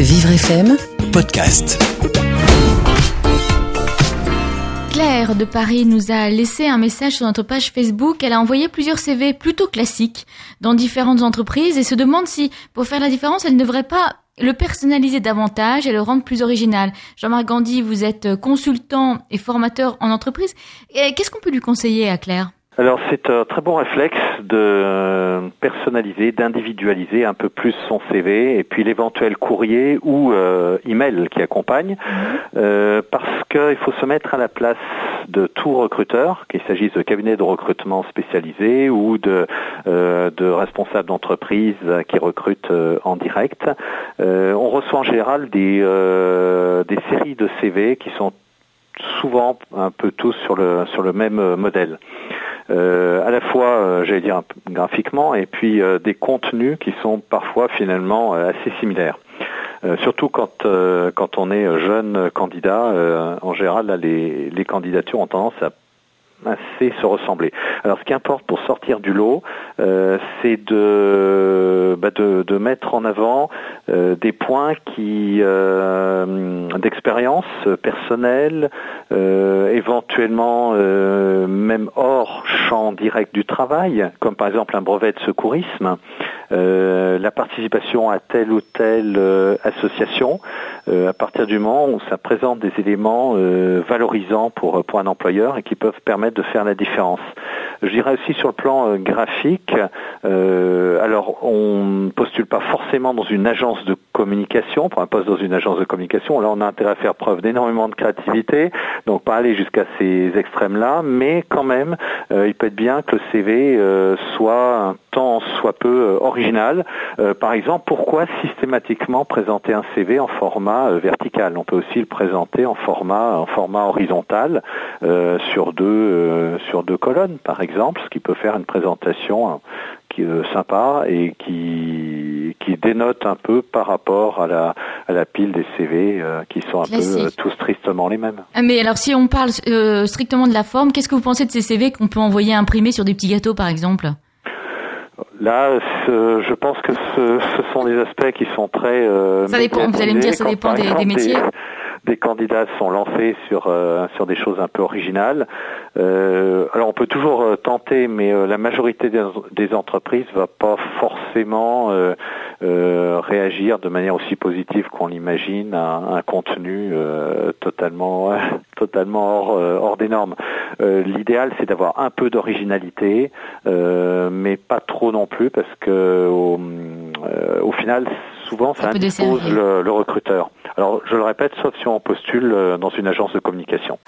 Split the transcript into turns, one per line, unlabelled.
Vivre FM Podcast.
Claire de Paris nous a laissé un message sur notre page Facebook. Elle a envoyé plusieurs CV plutôt classiques dans différentes entreprises et se demande si, pour faire la différence, elle ne devrait pas le personnaliser davantage et le rendre plus original. Jean-Marc Gandhi, vous êtes consultant et formateur en entreprise. Qu'est-ce qu'on peut lui conseiller à Claire?
Alors c'est un très bon réflexe de personnaliser, d'individualiser un peu plus son CV et puis l'éventuel courrier ou euh, email qui accompagne, euh, parce qu'il faut se mettre à la place de tout recruteur, qu'il s'agisse de cabinets de recrutement spécialisés ou de, euh, de responsables d'entreprise qui recrutent en direct. On reçoit en général des, des séries de CV qui sont souvent un peu tous sur le, sur le même modèle. Euh, à la fois, euh, j'allais dire, graphiquement, et puis euh, des contenus qui sont parfois finalement assez similaires. surtout quand, quand on est jeune candidat, en général, les candidatures ont tendance à assez se ressembler. Alors ce qui importe pour sortir du lot, euh, c'est de, bah de, de, mettre en avant euh, des points qui euh, d'expérience personnelle, éventuellement même hors champ direct du travail, comme par exemple un brevet de secourisme, la participation à telle ou telle association, à partir du moment où ça présente des éléments valorisants pour, pour un employeur et qui peuvent permettre de faire la différence. Je dirais aussi sur le plan euh, graphique, euh, alors on ne postule pas forcément dans une agence de communication, pour un poste dans une agence de communication, là on a intérêt à faire preuve d'énormément de créativité, donc pas aller jusqu'à ces extrêmes-là, mais quand même, euh, il peut être bien que le CV soit un tant soit peu original. par exemple, pourquoi systématiquement présenter un CV en format vertical? On peut aussi le présenter en format, en format horizontal sur deux, sur deux colonnes, par exemple ce qui peut faire une présentation hein, qui euh, sympa et qui, qui dénote un peu par rapport à la, à la pile des CV euh, qui sont un peu euh, tous tristement les mêmes.
Ah, mais alors si on parle strictement de la forme, qu'est-ce que vous pensez de ces CV qu'on peut envoyer imprimer sur des petits gâteaux par exemple?
Là, je pense que ce, sont des aspects qui sont très.
ça dépend. Vous allez me dire, ça dépend des, métiers
des candidats sont lancés sur euh, sur des choses un peu originales. Euh, alors on peut toujours euh, tenter, mais la majorité des, entreprises va pas forcément réagir de manière aussi positive qu'on l'imagine à un contenu totalement totalement hors hors des normes. L'idéal c'est d'avoir un peu d'originalité, mais pas trop non plus parce que au, au final souvent ça, le, le recruteur. Alors je le répète, sauf si on postule euh, dans une agence de communication.